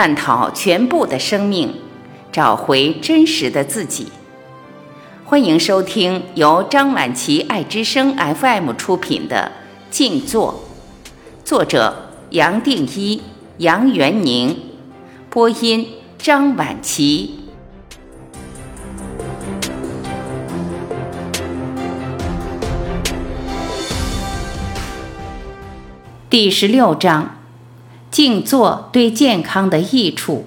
探讨全部的生命，找回真实的自己。欢迎收听由张晚琪爱之声 FM 出品的《静坐》，作者杨定一、杨元宁，播音张晚琪。第十六章：静坐对健康的益处。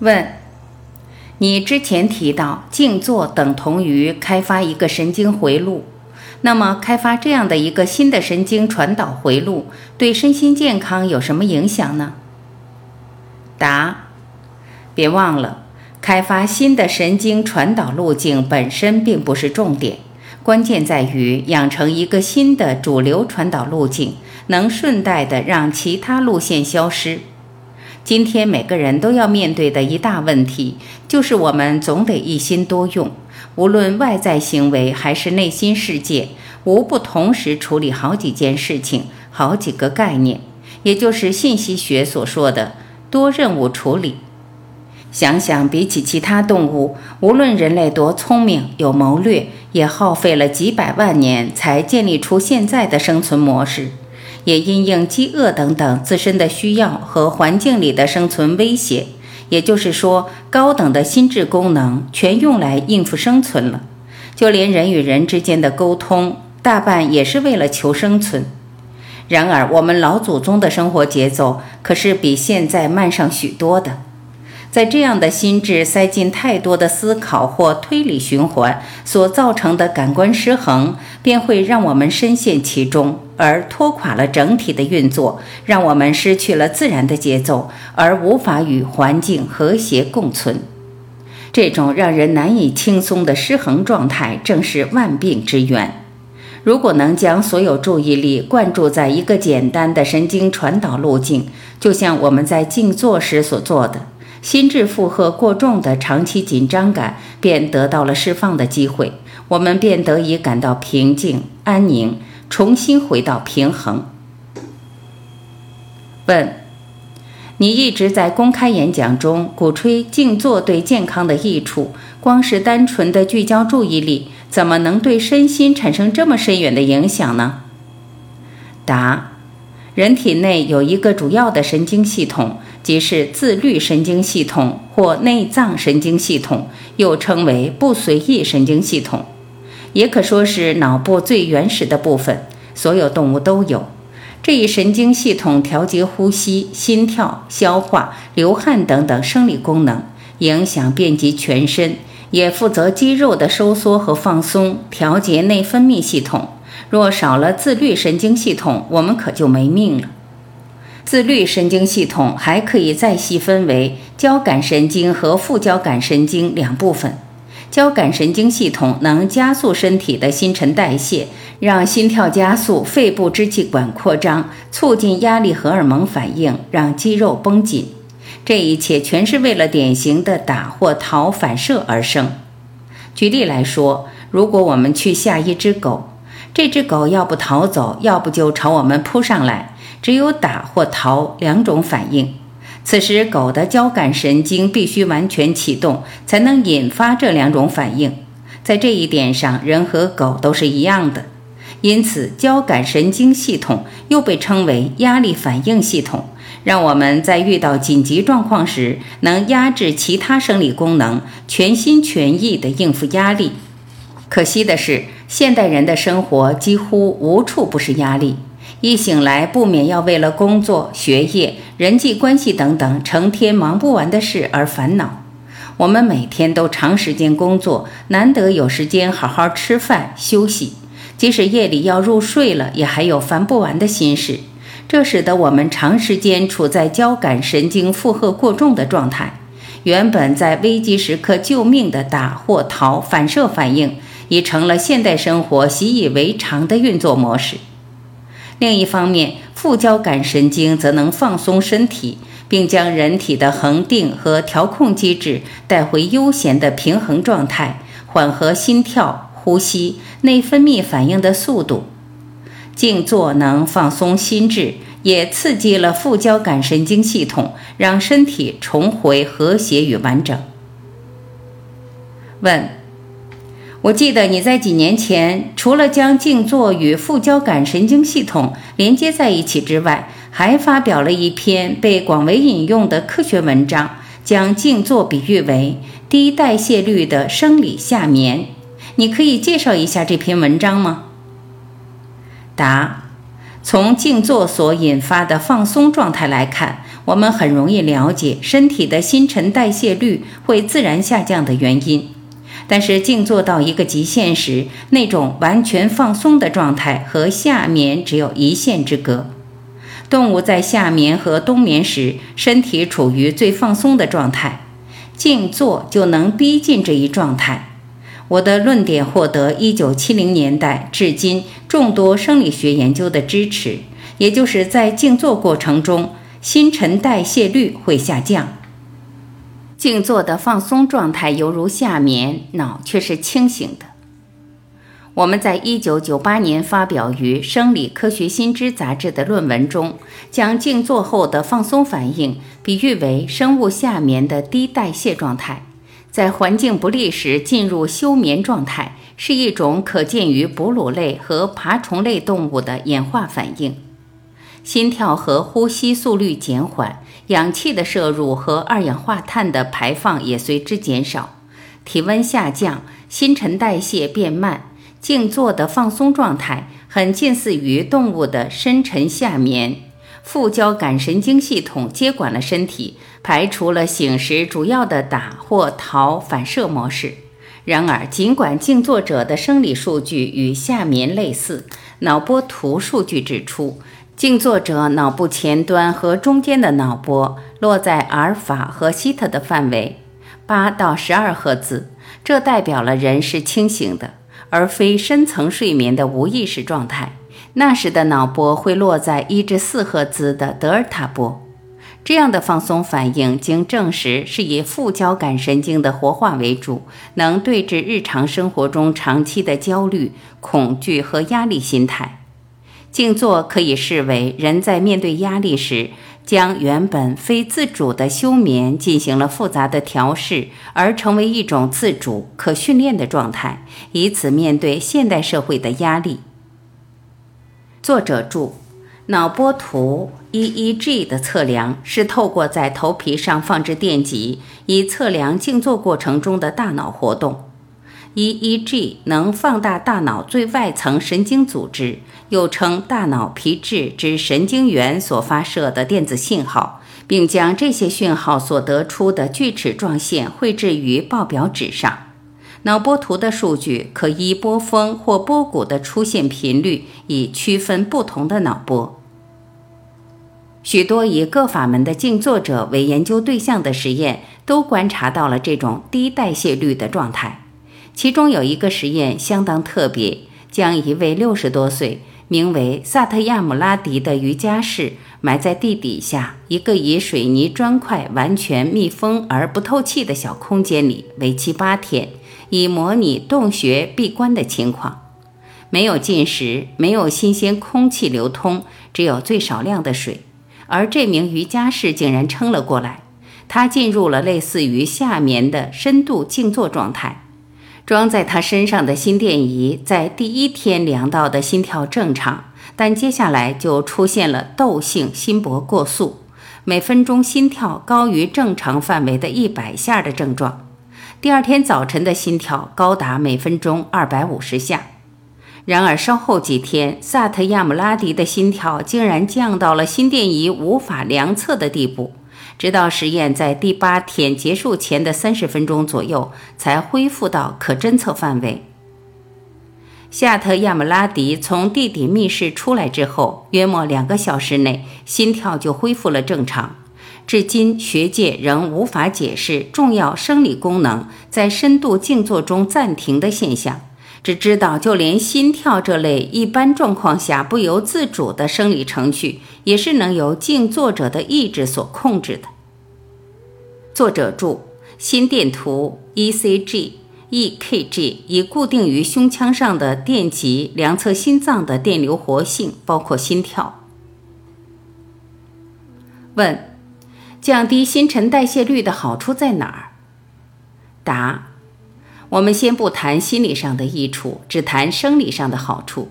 问：你之前提到静坐等同于开发一个神经回路，那么开发这样的一个新的神经传导回路，对身心健康有什么影响呢？答。别忘了，开发新的神经传导路径本身并不是重点，关键在于养成一个新的主流传导路径，能顺带的让其他路线消失。今天每个人都要面对的一大问题，就是我们总得一心多用，无论外在行为还是内心世界，无不同时处理好几件事情、好几个概念，也就是信息学所说的多任务处理。想想，比起其他动物，无论人类多聪明、有谋略，也耗费了几百万年才建立出现在的生存模式，也因应饥饿等等自身的需要和环境里的生存威胁。也就是说，高等的心智功能全用来应付生存了。就连人与人之间的沟通，大半也是为了求生存。然而，我们老祖宗的生活节奏可是比现在慢上许多的。在这样的心智塞进太多的思考或推理循环所造成的感官失衡，便会让我们深陷其中，而拖垮了整体的运作，让我们失去了自然的节奏，而无法与环境和谐共存。这种让人难以轻松的失衡状态，正是万病之源。如果能将所有注意力灌注在一个简单的神经传导路径，就像我们在静坐时所做的。心智负荷过重的长期紧张感便得到了释放的机会，我们便得以感到平静安宁，重新回到平衡。问：你一直在公开演讲中鼓吹静坐对健康的益处，光是单纯的聚焦注意力，怎么能对身心产生这么深远的影响呢？答：人体内有一个主要的神经系统。即是自律神经系统或内脏神经系统，又称为不随意神经系统，也可说是脑部最原始的部分。所有动物都有这一神经系统，调节呼吸、心跳、消化、流汗等等生理功能，影响遍及全身，也负责肌肉的收缩和放松，调节内分泌系统。若少了自律神经系统，我们可就没命了。自律神经系统还可以再细分为交感神经和副交感神经两部分。交感神经系统能加速身体的新陈代谢，让心跳加速，肺部支气管扩张，促进压力荷尔蒙反应，让肌肉绷紧。这一切全是为了典型的打或逃反射而生。举例来说，如果我们去吓一只狗，这只狗要不逃走，要不就朝我们扑上来。只有打或逃两种反应，此时狗的交感神经必须完全启动，才能引发这两种反应。在这一点上，人和狗都是一样的。因此，交感神经系统又被称为压力反应系统，让我们在遇到紧急状况时，能压制其他生理功能，全心全意地应付压力。可惜的是，现代人的生活几乎无处不是压力。一醒来，不免要为了工作、学业、人际关系等等成天忙不完的事而烦恼。我们每天都长时间工作，难得有时间好好吃饭休息。即使夜里要入睡了，也还有烦不完的心事。这使得我们长时间处在交感神经负荷过重的状态。原本在危机时刻救命的打或逃反射反应，已成了现代生活习以为常的运作模式。另一方面，副交感神经则能放松身体，并将人体的恒定和调控机制带回悠闲的平衡状态，缓和心跳、呼吸、内分泌反应的速度。静坐能放松心智，也刺激了副交感神经系统，让身体重回和谐与完整。问：我记得你在几年前，除了将静坐与副交感神经系统连接在一起之外，还发表了一篇被广为引用的科学文章，将静坐比喻为低代谢率的生理夏眠。你可以介绍一下这篇文章吗？答：从静坐所引发的放松状态来看，我们很容易了解身体的新陈代谢率会自然下降的原因。但是静坐到一个极限时，那种完全放松的状态和夏眠只有一线之隔。动物在夏眠和冬眠时，身体处于最放松的状态，静坐就能逼近这一状态。我的论点获得1970年代至今众多生理学研究的支持，也就是在静坐过程中，新陈代谢率会下降。静坐的放松状态犹如夏眠，脑却是清醒的。我们在1998年发表于《生理科学新知》杂志的论文中，将静坐后的放松反应比喻为生物夏眠的低代谢状态。在环境不利时进入休眠状态，是一种可见于哺乳类和爬虫类动物的演化反应。心跳和呼吸速率减缓，氧气的摄入和二氧化碳的排放也随之减少，体温下降，新陈代谢变慢。静坐的放松状态很近似于动物的深沉夏眠。副交感神经系统接管了身体，排除了醒时主要的打或逃反射模式。然而，尽管静坐者的生理数据与夏眠类似，脑波图数据指出，静坐者脑部前端和中间的脑波落在阿尔法和西特的范围，八到十二赫兹，这代表了人是清醒的，而非深层睡眠的无意识状态。那时的脑波会落在一至四赫兹的德尔塔波，这样的放松反应经证实是以副交感神经的活化为主，能对治日常生活中长期的焦虑、恐惧和压力心态。静坐可以视为人在面对压力时，将原本非自主的休眠进行了复杂的调试，而成为一种自主、可训练的状态，以此面对现代社会的压力。作者注：脑波图 （EEG） 的测量是透过在头皮上放置电极，以测量静坐过程中的大脑活动。EEG 能放大大脑最外层神经组织，又称大脑皮质之神经元所发射的电子信号，并将这些讯号所得出的锯齿状线绘制于报表纸上。脑波图的数据可依波峰或波谷的出现频率，以区分不同的脑波。许多以各法门的静坐者为研究对象的实验，都观察到了这种低代谢率的状态。其中有一个实验相当特别，将一位六十多岁、名为萨特亚姆拉迪的瑜伽士埋在地底下一个以水泥砖块完全密封而不透气的小空间里，为期八天。以模拟洞穴闭关的情况，没有进食，没有新鲜空气流通，只有最少量的水。而这名瑜伽士竟然撑了过来，他进入了类似于夏眠的深度静坐状态。装在他身上的心电仪在第一天量到的心跳正常，但接下来就出现了窦性心搏过速，每分钟心跳高于正常范围的一百下的症状。第二天早晨的心跳高达每分钟二百五十下，然而稍后几天，萨特亚姆拉迪的心跳竟然降到了心电仪无法量测的地步，直到实验在第八天结束前的三十分钟左右才恢复到可侦测范围。夏特亚姆拉迪从地底密室出来之后，约莫两个小时内，心跳就恢复了正常。至今，学界仍无法解释重要生理功能在深度静坐中暂停的现象，只知道就连心跳这类一般状况下不由自主的生理程序，也是能由静坐者的意志所控制的。作者注：心电图 （ECG） EKG 以固定于胸腔上的电极量测心脏的电流活性，包括心跳。问：降低新陈代谢率的好处在哪儿？答：我们先不谈心理上的益处，只谈生理上的好处。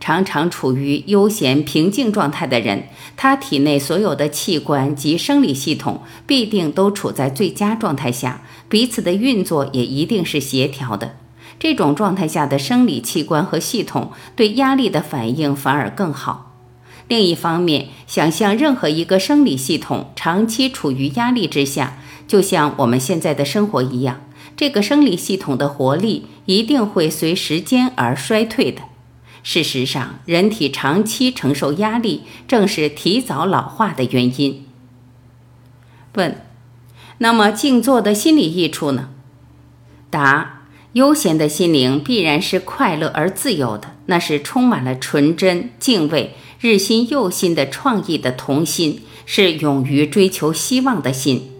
常常处于悠闲平静状态的人，他体内所有的器官及生理系统必定都处在最佳状态下，彼此的运作也一定是协调的。这种状态下的生理器官和系统对压力的反应反而更好。另一方面，想象任何一个生理系统长期处于压力之下，就像我们现在的生活一样，这个生理系统的活力一定会随时间而衰退的。事实上，人体长期承受压力，正是提早老化的原因。问：那么静坐的心理益处呢？答：悠闲的心灵必然是快乐而自由的，那是充满了纯真、敬畏、日新又新的创意的童心，是勇于追求希望的心。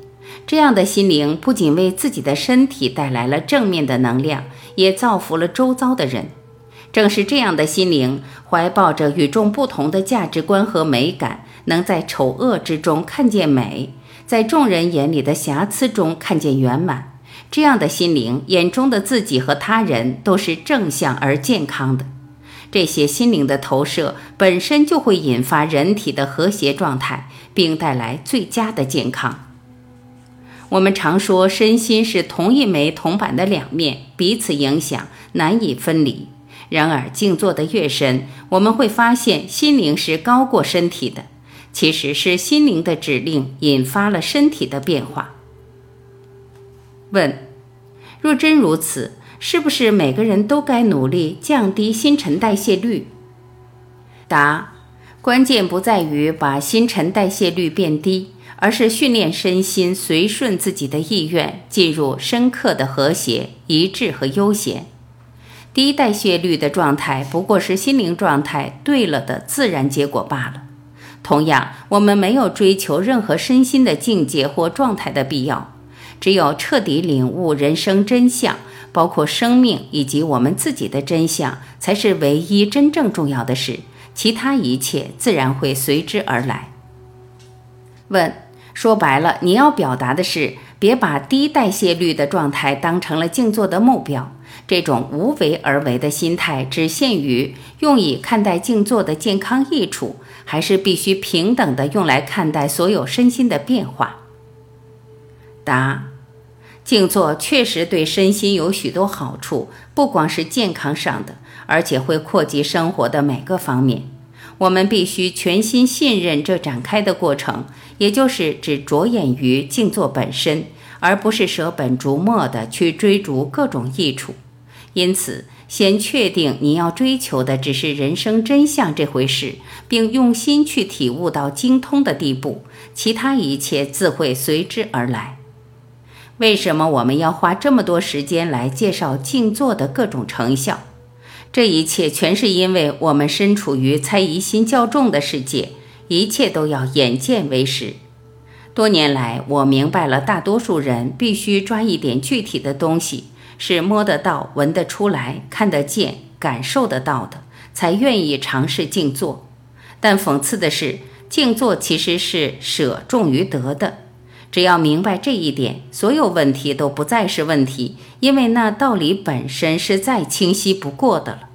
这样的心灵不仅为自己的身体带来了正面的能量，也造福了周遭的人。正是这样的心灵，怀抱着与众不同的价值观和美感，能在丑恶之中看见美，在众人眼里的瑕疵中看见圆满。这样的心灵眼中的自己和他人都是正向而健康的。这些心灵的投射本身就会引发人体的和谐状态，并带来最佳的健康。我们常说，身心是同一枚铜板的两面，彼此影响，难以分离。然而，静坐的越深，我们会发现心灵是高过身体的。其实是心灵的指令引发了身体的变化。问：若真如此，是不是每个人都该努力降低新陈代谢率？答：关键不在于把新陈代谢率变低，而是训练身心随顺自己的意愿，进入深刻的和谐、一致和悠闲。低代谢率的状态不过是心灵状态对了的自然结果罢了。同样，我们没有追求任何身心的境界或状态的必要，只有彻底领悟人生真相，包括生命以及我们自己的真相，才是唯一真正重要的事。其他一切自然会随之而来。问：说白了，你要表达的是，别把低代谢率的状态当成了静坐的目标。这种无为而为的心态，只限于用以看待静坐的健康益处，还是必须平等的用来看待所有身心的变化？答：静坐确实对身心有许多好处，不光是健康上的，而且会扩及生活的每个方面。我们必须全心信任这展开的过程，也就是只着眼于静坐本身，而不是舍本逐末的去追逐各种益处。因此，先确定你要追求的只是人生真相这回事，并用心去体悟到精通的地步，其他一切自会随之而来。为什么我们要花这么多时间来介绍静坐的各种成效？这一切全是因为我们身处于猜疑心较重的世界，一切都要眼见为实。多年来，我明白了，大多数人必须抓一点具体的东西。是摸得到、闻得出来、看得见、感受得到的，才愿意尝试静坐。但讽刺的是，静坐其实是舍重于得的。只要明白这一点，所有问题都不再是问题，因为那道理本身是再清晰不过的了。